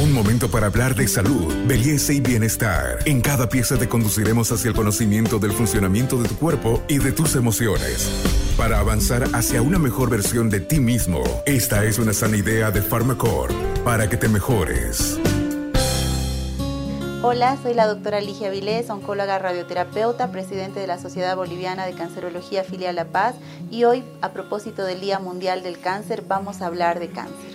Un momento para hablar de salud, belleza y bienestar. En cada pieza te conduciremos hacia el conocimiento del funcionamiento de tu cuerpo y de tus emociones. Para avanzar hacia una mejor versión de ti mismo, esta es una sana idea de Pharmacore para que te mejores. Hola, soy la doctora Ligia Vilés, oncóloga radioterapeuta, presidente de la Sociedad Boliviana de Cancerología Filial La Paz y hoy, a propósito del Día Mundial del Cáncer, vamos a hablar de cáncer.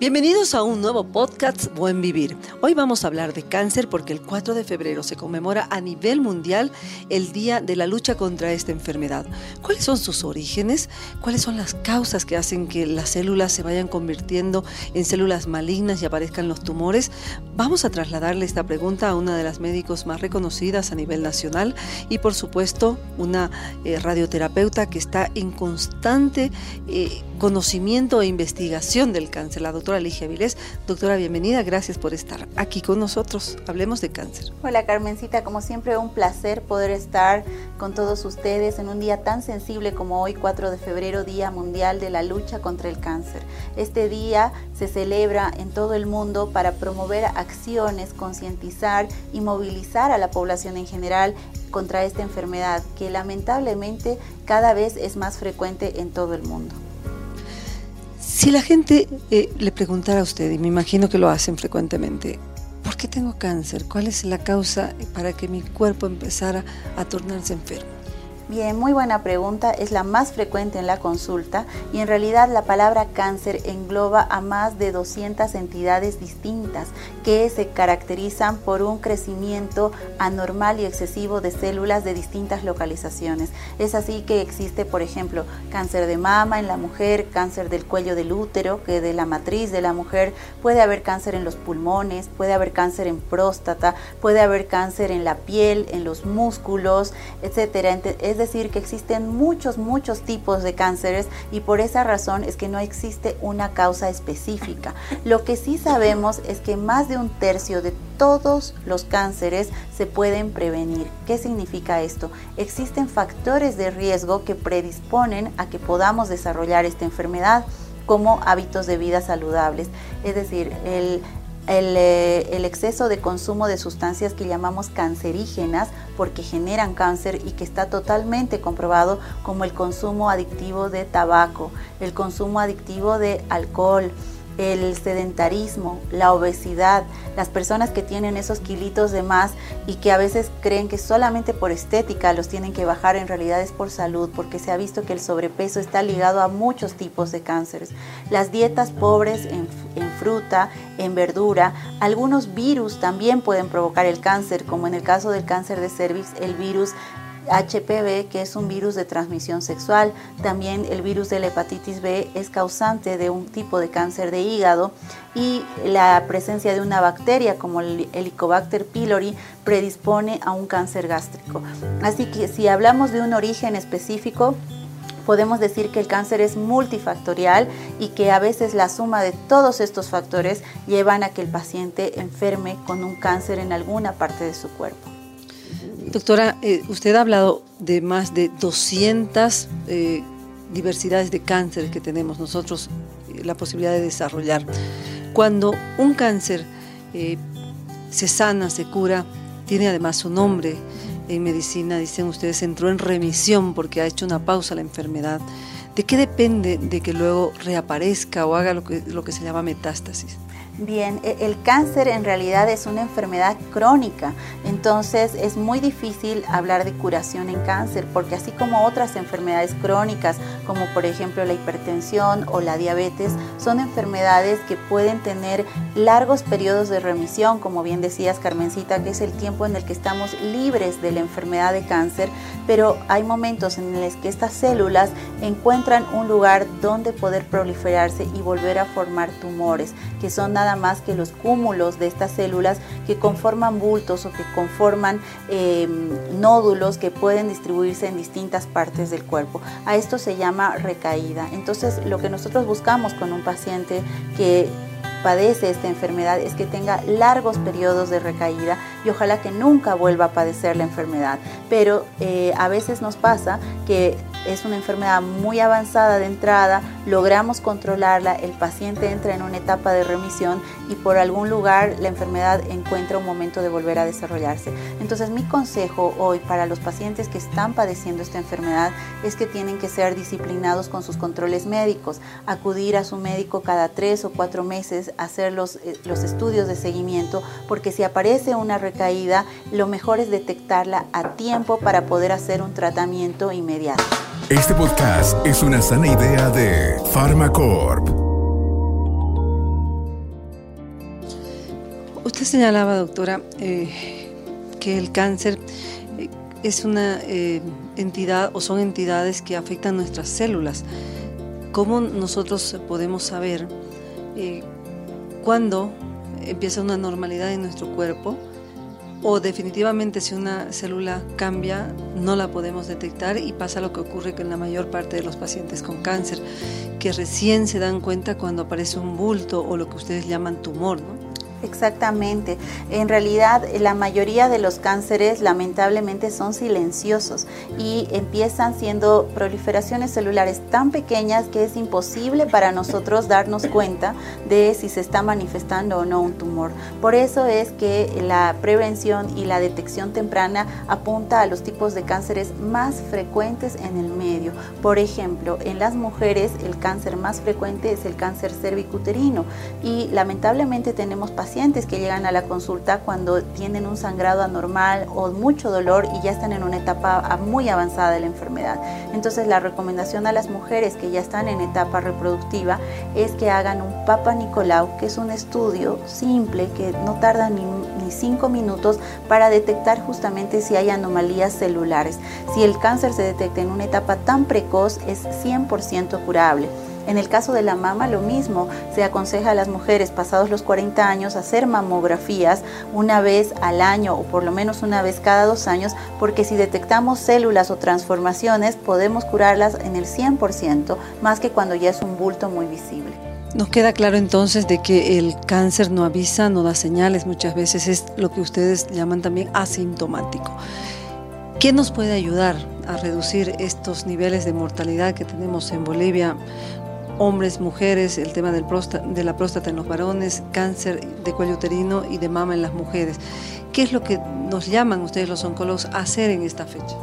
Bienvenidos a un nuevo podcast Buen Vivir. Hoy vamos a hablar de cáncer porque el 4 de febrero se conmemora a nivel mundial el Día de la Lucha contra esta enfermedad. ¿Cuáles son sus orígenes? ¿Cuáles son las causas que hacen que las células se vayan convirtiendo en células malignas y aparezcan los tumores? Vamos a trasladarle esta pregunta a una de las médicos más reconocidas a nivel nacional y por supuesto una eh, radioterapeuta que está en constante eh, conocimiento e investigación del cáncer, la doctora doctora Vilés. Doctora, bienvenida, gracias por estar aquí con nosotros. Hablemos de cáncer. Hola Carmencita, como siempre un placer poder estar con todos ustedes en un día tan sensible como hoy, 4 de febrero, Día Mundial de la Lucha contra el Cáncer. Este día se celebra en todo el mundo para promover acciones, concientizar y movilizar a la población en general contra esta enfermedad que lamentablemente cada vez es más frecuente en todo el mundo. Si la gente eh, le preguntara a usted, y me imagino que lo hacen frecuentemente, ¿por qué tengo cáncer? ¿Cuál es la causa para que mi cuerpo empezara a tornarse enfermo? Bien, muy buena pregunta. Es la más frecuente en la consulta y en realidad la palabra cáncer engloba a más de 200 entidades distintas que se caracterizan por un crecimiento anormal y excesivo de células de distintas localizaciones. Es así que existe, por ejemplo, cáncer de mama en la mujer, cáncer del cuello del útero, que de la matriz de la mujer, puede haber cáncer en los pulmones, puede haber cáncer en próstata, puede haber cáncer en la piel, en los músculos, etcétera decir que existen muchos, muchos tipos de cánceres y por esa razón es que no existe una causa específica. Lo que sí sabemos es que más de un tercio de todos los cánceres se pueden prevenir. ¿Qué significa esto? Existen factores de riesgo que predisponen a que podamos desarrollar esta enfermedad como hábitos de vida saludables. Es decir, el eh, el, exceso de consumo de sustancias que llamamos cancerígenas porque generan cáncer y que está totalmente comprobado como el consumo adictivo de tabaco, el consumo adictivo de alcohol, el sedentarismo, la obesidad, las personas que tienen esos kilitos de más y que a veces creen que solamente por estética los tienen que bajar, en realidad es por salud, porque se ha visto que el sobrepeso está ligado a muchos tipos de cánceres. Las dietas pobres en, fruta, en verdura, algunos virus también pueden provocar el cáncer, como en el caso del cáncer de cervix, el virus HPV, que es un virus de transmisión sexual. También el virus de la hepatitis B es causante de un tipo de cáncer de hígado y la presencia de una bacteria como el Helicobacter pylori predispone a un cáncer gástrico. Así que si hablamos de un origen específico, podemos decir que el cáncer es multifactorial y que a veces la suma de todos estos factores llevan a que el paciente enferme con un cáncer en alguna parte de su cuerpo. Doctora, eh, usted ha hablado de más de 200 eh, diversidades de cánceres que tenemos nosotros eh, la posibilidad de desarrollar. Cuando un cáncer se sana, se cura, tiene además su nombre en medicina, dicen ustedes, entró en remisión porque ha hecho una pausa la enfermedad. ¿De qué depende de que luego reaparezca o haga lo que, lo que se llama metástasis? Bien, e, el cáncer en realidad es una enfermedad crónica, entonces es muy difícil hablar de curación en cáncer, porque así como otras enfermedades crónicas, como por ejemplo la hipertensión o la diabetes, son enfermedades que pueden tener largos periodos de remisión, como bien decías Carmencita, que es el tiempo en el que estamos libres de la enfermedad de cáncer, pero hay momentos en los que estas células encuentran un lugar donde poder proliferarse y volver a formar tumores, que son nada más que los cúmulos de estas células que conforman bultos o que conforman em, nódulos que pueden distribuirse en distintas partes del cuerpo. A esto se llama recaída. Entonces, lo que nosotros buscamos con un paciente que padece esta enfermedad es que tenga largos periodos de recaída y ojalá que nunca vuelva a padecer la enfermedad. Pero eh, a veces nos pasa que es una enfermedad muy avanzada de entrada, logramos controlarla, el paciente entra en una etapa de remisión y por algún lugar la enfermedad encuentra un momento de volver a desarrollarse. Entonces mi consejo hoy para los pacientes que están padeciendo esta enfermedad es que tienen que ser disciplinados con sus controles médicos, acudir a su médico cada tres o cuatro meses, hacer los, eh, los estudios de seguimiento, porque si aparece una recaída, lo mejor es detectarla a tiempo para poder hacer un tratamiento inmediato. Este podcast es una sana idea de Pharmacorp. Usted señalaba, doctora, eh, que el cáncer eh, es una eh, entidad o son entidades que afectan nuestras células. ¿Cómo nosotros podemos saber cuándo empieza una normalidad en nuestro cuerpo? O definitivamente si una célula cambia no la podemos detectar y pasa lo que ocurre con la mayor parte de los pacientes con cáncer, que recién se dan cuenta cuando aparece un bulto o lo que ustedes llaman tumor, ¿no? Exactamente. En realidad, la mayoría de los cánceres lamentablemente son silenciosos y empiezan siendo proliferaciones celulares tan pequeñas que es imposible para nosotros darnos cuenta de si se está manifestando o no un tumor. Por eso es que la prevención y la detección temprana apunta a los tipos de cánceres más frecuentes en el medio. Por ejemplo, en las mujeres el cáncer más frecuente es el cáncer cervicuterino y lamentablemente tenemos pacientes pacientes que llegan a la consulta cuando tienen un sangrado anormal o mucho dolor y ya están en una etapa muy avanzada de la enfermedad. Entonces la recomendación a las mujeres que ya están en etapa reproductiva es que hagan un Papa Nicolau, que es un estudio simple que no tarda ni, ni cinco minutos para detectar justamente si hay anomalías celulares. Si el cáncer se detecta en una etapa tan precoz es 100% curable. En el caso de la mama, lo mismo. Se aconseja a las mujeres pasados los 40 años hacer mamografías una vez al año o por lo menos una vez cada dos años, porque si detectamos células o transformaciones, podemos curarlas en el 100%, más que cuando ya es un bulto muy visible. Nos queda claro entonces de que el cáncer no avisa, no da señales, muchas veces es lo que ustedes llaman también asintomático. ¿Qué nos puede ayudar a reducir estos niveles de mortalidad que tenemos en Bolivia? Hombres, mujeres, el tema del de la próstata en los varones, cáncer de cuello uterino y de mama en las mujeres. ¿Qué es lo que nos llaman ustedes los oncólogos a hacer en esta fecha?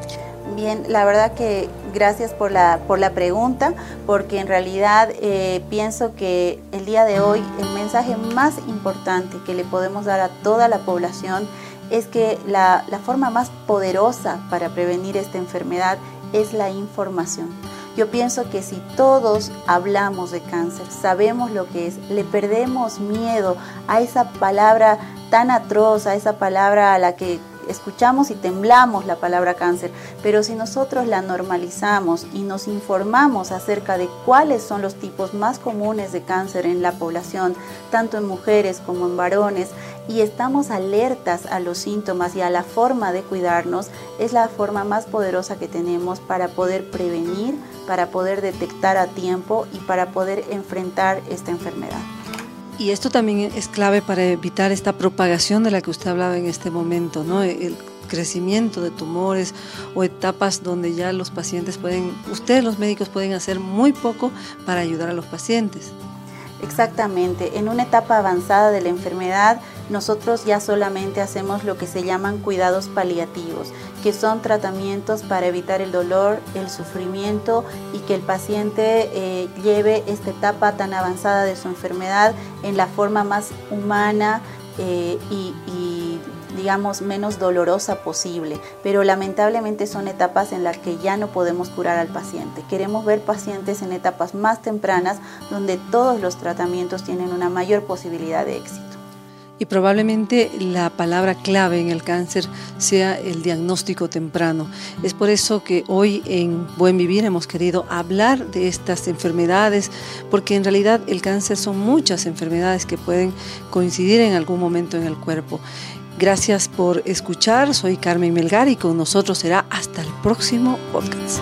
Bien, la verdad que gracias por la, por la pregunta, porque en realidad eh, pienso que el día de hoy el mensaje más importante que le podemos dar a toda la población es que la, la forma más poderosa para prevenir esta enfermedad es la información. Yo pienso que si todos hablamos de cáncer, sabemos lo que es, le perdemos miedo a esa palabra tan atroz, a esa palabra a la que escuchamos y temblamos la palabra cáncer, pero si nosotros la normalizamos y nos informamos acerca de cuáles son los tipos más comunes de cáncer en la población, tanto en mujeres como en varones, y estamos alertas a los síntomas y a la forma de cuidarnos, es la forma más poderosa que tenemos para poder prevenir, para poder detectar a tiempo y para poder enfrentar esta enfermedad. Y esto también es clave para evitar esta propagación de la que usted hablaba en este momento, ¿no? El crecimiento de tumores o etapas donde ya los pacientes pueden, ustedes los médicos pueden hacer muy poco para ayudar a los pacientes. Exactamente, en una etapa avanzada de la enfermedad nosotros ya solamente hacemos lo que se llaman cuidados paliativos, que son tratamientos para evitar el dolor, el sufrimiento y que el paciente eh, lleve esta etapa tan avanzada de su enfermedad en la forma más humana eh, y, y digamos, menos dolorosa posible, pero lamentablemente son etapas en las que ya no podemos curar al paciente. Queremos ver pacientes en etapas más tempranas donde todos los tratamientos tienen una mayor posibilidad de éxito. Y probablemente la palabra clave en el cáncer sea el diagnóstico temprano. Es por eso que hoy en Buen Vivir hemos querido hablar de estas enfermedades, porque en realidad el cáncer son muchas enfermedades que pueden coincidir en algún momento en el cuerpo. Gracias por escuchar, soy Carmen Melgar y con nosotros será hasta el próximo podcast.